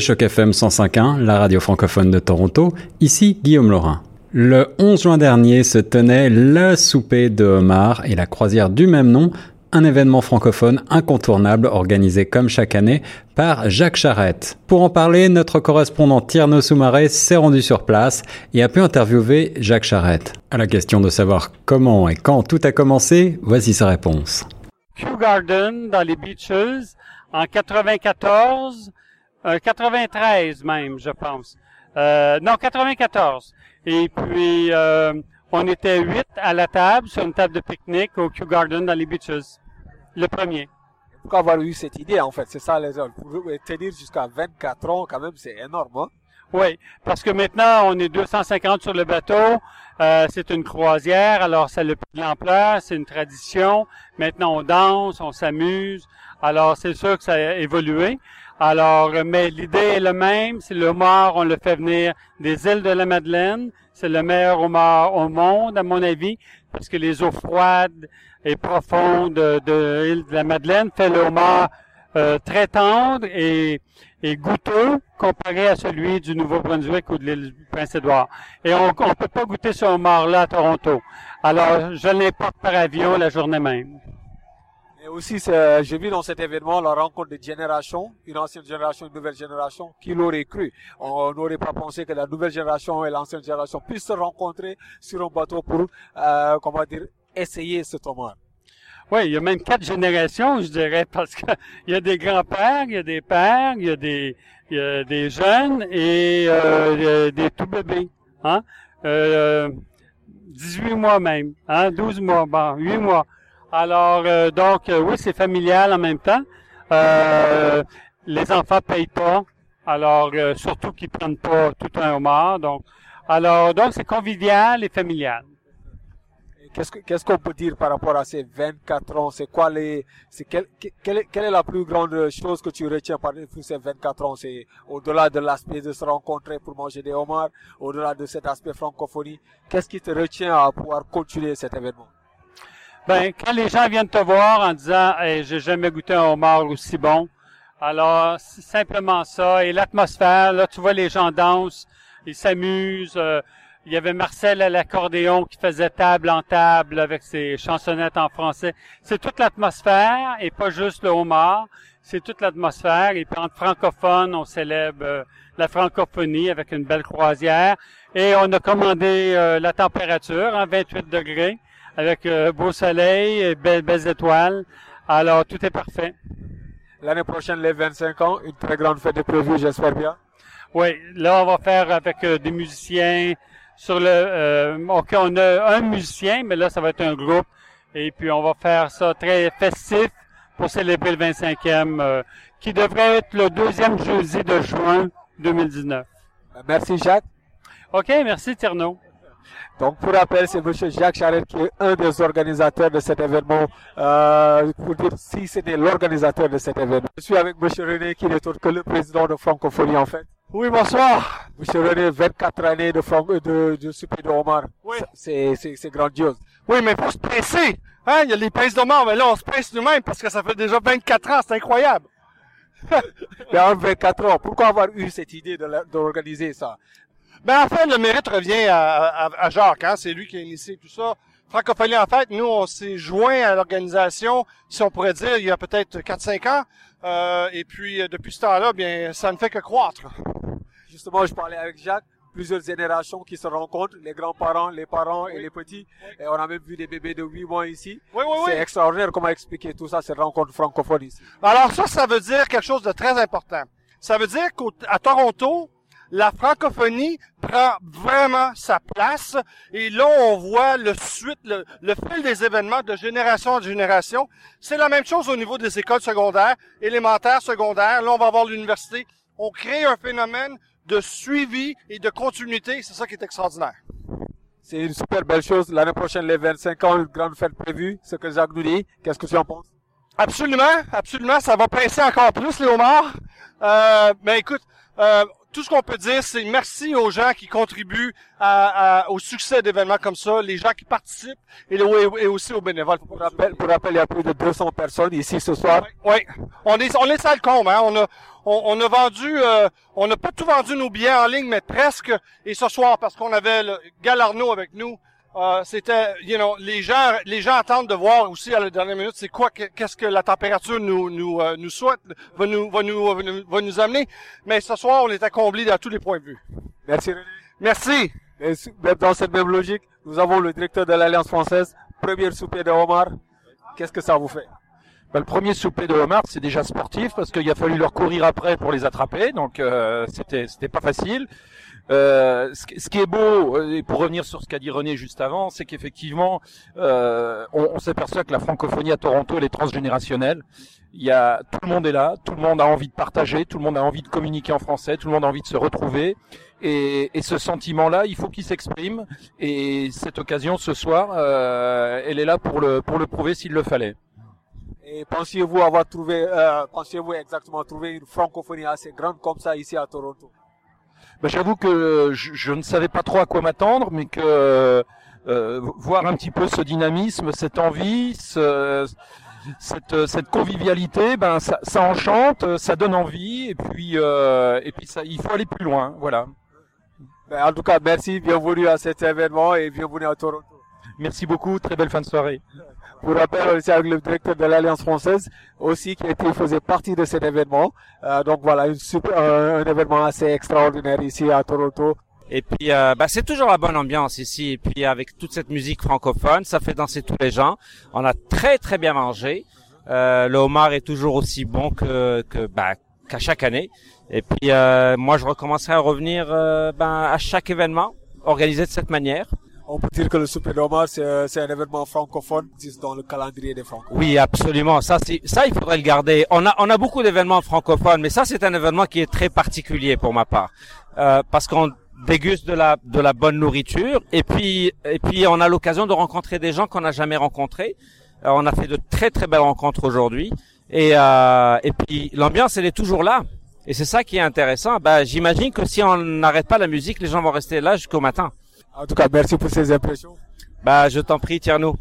Choc FM 105.1, la radio francophone de Toronto, ici Guillaume Laurin. Le 11 juin dernier se tenait le souper de homard et la croisière du même nom, un événement francophone incontournable organisé comme chaque année par Jacques Charette. Pour en parler, notre correspondant Tierno Soumaré s'est rendu sur place et a pu interviewer Jacques Charette. À la question de savoir comment et quand tout a commencé, voici sa réponse. Kew Garden dans les Beaches en 94 euh, 93 même, je pense. Euh, non, 94. Et puis, euh, on était huit à la table, sur une table de pique-nique au Kew Garden dans les Beaches. Le premier. Pourquoi avoir eu cette idée, en fait? C'est ça, les autres. Pour tenir jusqu'à 24 ans, quand même, c'est énorme, hein? Oui, parce que maintenant, on est 250 sur le bateau. Euh, c'est une croisière, alors ça le plus de l'ampleur, c'est une tradition. Maintenant, on danse, on s'amuse. Alors, c'est sûr que ça a évolué. Alors, mais l'idée est la même. C'est le homard, on le fait venir des îles de la Madeleine. C'est le meilleur homard au monde, à mon avis, parce que les eaux froides et profondes de, l'île de la Madeleine fait le homard euh, très tendre et, et, goûteux comparé à celui du Nouveau-Brunswick ou de l'île du Prince-Édouard. Et on ne peut pas goûter ce homard-là à Toronto. Alors, je l'importe par avion la journée même. Aussi, j'ai vu dans cet événement la rencontre des générations, une ancienne génération, une nouvelle génération. Qui l'aurait cru On n'aurait pas pensé que la nouvelle génération et l'ancienne génération puissent se rencontrer sur un bateau pour, euh, comment dire, essayer ce homard. Oui, il y a même quatre générations, je dirais, parce qu'il y a des grands-pères, il y a des pères, il y a des, il y a des jeunes et euh, des tout bébés. Hein? Euh, 18 mois même, hein? 12 mois, bon, 8 mois. Alors, euh, donc, euh, oui, c'est familial en même temps. Euh, les enfants payent pas. Alors, surtout qu'ils prennent pas tout un homard. Donc, alors, donc, c'est convivial et familial. Qu'est-ce qu'on peut dire par rapport à ces 24 ans? C'est quoi les c'est quelle, quelle, est, quelle est la plus grande chose que tu retiens par ces 24 ans? C'est au-delà de l'aspect de se rencontrer pour manger des homards, au-delà de cet aspect francophonie. Qu'est-ce qui te retient à pouvoir continuer cet événement? Ben, quand les gens viennent te voir en disant hey, j'ai jamais goûté un homard aussi bon, alors c'est simplement ça. Et l'atmosphère, là, tu vois, les gens dansent, ils s'amusent. Euh, il y avait Marcel à l'accordéon qui faisait table en table avec ses chansonnettes en français. C'est toute l'atmosphère et pas juste le homard. C'est toute l'atmosphère. Et puis entre francophones, on célèbre euh, la francophonie avec une belle croisière. Et on a commandé euh, la température, en 28 degrés avec euh, beau soleil et belles, belles étoiles. Alors, tout est parfait. L'année prochaine, les 25 ans, une très grande fête de prévue, j'espère bien. Oui, là, on va faire avec euh, des musiciens sur le... Euh, OK, on a un musicien, mais là, ça va être un groupe. Et puis, on va faire ça très festif pour célébrer le 25e, euh, qui devrait être le deuxième jeudi de juin 2019. Merci, Jacques. OK, merci, Tierno. Donc, pour rappel, c'est M. Jacques Charette qui est un des organisateurs de cet événement. Euh, pour dire si c'était l'organisateur de cet événement. Je suis avec M. René qui n'est autre que le président de Francophonie, en fait. Oui, bonsoir. M. René, 24 années de, Franco, de, de Super de Omar. Oui. C'est, grandiose. Oui, mais faut se presser. Hein, il y a les pinces d'Omar, mais là, on se presse nous-mêmes parce que ça fait déjà 24 ans, c'est incroyable. mais en 24 ans, pourquoi avoir eu cette idée de, d'organiser ça? Ben, en fait, le mérite revient à, à, Jacques, hein? c'est lui qui a initié tout ça. Francophonie, en fait, nous, on s'est joint à l'organisation, si on pourrait dire, il y a peut-être 4-5 ans. Euh, et puis, euh, depuis ce temps-là, bien, ça ne fait que croître. Justement, je parlais avec Jacques, plusieurs générations qui se rencontrent, les grands-parents, les parents et les petits. Et on a même vu des bébés de 8 mois ici. Oui, oui, C'est extraordinaire comment expliquer tout ça, cette rencontre francophone ici. Alors ça, ça veut dire quelque chose de très important. Ça veut dire qu'à Toronto, la francophonie prend vraiment sa place. Et là, on voit le suite, le, fil des événements de génération en génération. C'est la même chose au niveau des écoles secondaires, élémentaires, secondaires. Là, on va avoir l'université. On crée un phénomène de suivi et de continuité. C'est ça qui est extraordinaire. C'est une super belle chose. L'année prochaine, les 25 ans, une grande fête prévue. Ce que Jacques nous dit. Qu'est-ce que tu en penses? Absolument, absolument. Ça va presser encore plus les homards. Euh, mais écoute, euh, tout ce qu'on peut dire, c'est merci aux gens qui contribuent à, au succès d'événements comme ça, les gens qui participent et, et aussi aux bénévoles. Pour rappel, pour rappel, il y a plus de 200 personnes ici ce soir. Oui, on est on est ça le comble. Hein? On a on, a vendu, euh, on n'a pas tout vendu nos billets en ligne, mais presque. Et ce soir, parce qu'on avait le Galarno avec nous, euh, c'était, you know, les gens, les gens attendent de voir aussi à la dernière minute, c'est quoi, qu'est-ce que la température nous nous euh, nous souhaite, va nous va nous va nous amener. Mais ce soir, on était comblés à tous les points de vue. Merci. René. Merci. dans cette même logique, nous avons le directeur de l'Alliance française, premier souper de Omar. Qu'est-ce que ça vous fait? Ben, le premier souper de Omar, c'est déjà sportif parce qu'il a fallu leur courir après pour les attraper, donc euh, c'était c'était pas facile. Euh, ce, qui est beau, euh, et pour revenir sur ce qu'a dit René juste avant, c'est qu'effectivement, euh, on, on s'aperçoit que la francophonie à Toronto, elle est transgénérationnelle. Il y a tout le monde est là, tout le monde a envie de partager, tout le monde a envie de communiquer en français, tout le monde a envie de se retrouver. Et, et ce sentiment-là, il faut qu'il s'exprime. Et cette occasion ce soir, euh, elle est là pour le pour le prouver s'il le fallait. Et pensiez-vous avoir trouvé, euh, pensiez-vous exactement trouver une francophonie assez grande comme ça ici à Toronto? Ben, J'avoue que je, je, ne savais pas trop à quoi m'attendre, mais que euh, voir un petit peu ce dynamisme, cette envie, ce, cette, cette convivialité, ben ça, ça, enchante, ça donne envie, et puis euh, et puis ça, il faut aller plus loin, voilà. Ben, en tout cas, merci, bienvenue à cet événement et bienvenue à Toronto. Merci beaucoup, très belle fin de soirée. Pour rappel, aussi avec le directeur de l'Alliance française aussi qui était, faisait partie de cet événement. Euh, donc voilà, une super, un événement assez extraordinaire ici à Toronto. Et puis, euh, bah, c'est toujours la bonne ambiance ici. Et puis, avec toute cette musique francophone, ça fait danser tous les gens. On a très, très bien mangé. Euh, le homard est toujours aussi bon que, bah, qu'à chaque année. Et puis, euh, moi, je recommencerai à revenir euh, ben, à chaque événement organisé de cette manière on peut dire que le Super Omar, c'est un événement francophone dans le calendrier des francophones. Oui, absolument. Ça, ça, il faudrait le garder. On a, on a beaucoup d'événements francophones, mais ça, c'est un événement qui est très particulier pour ma part, euh, parce qu'on déguste de la, de la bonne nourriture, et puis, et puis, on a l'occasion de rencontrer des gens qu'on n'a jamais rencontrés. Euh, on a fait de très, très belles rencontres aujourd'hui, et, euh, et puis, l'ambiance, elle est toujours là. Et c'est ça qui est intéressant. Bah, j'imagine que si on n'arrête pas la musique, les gens vont rester là jusqu'au matin. En tout cas, merci pour ces impressions. Bah, je t'en prie, Tierno.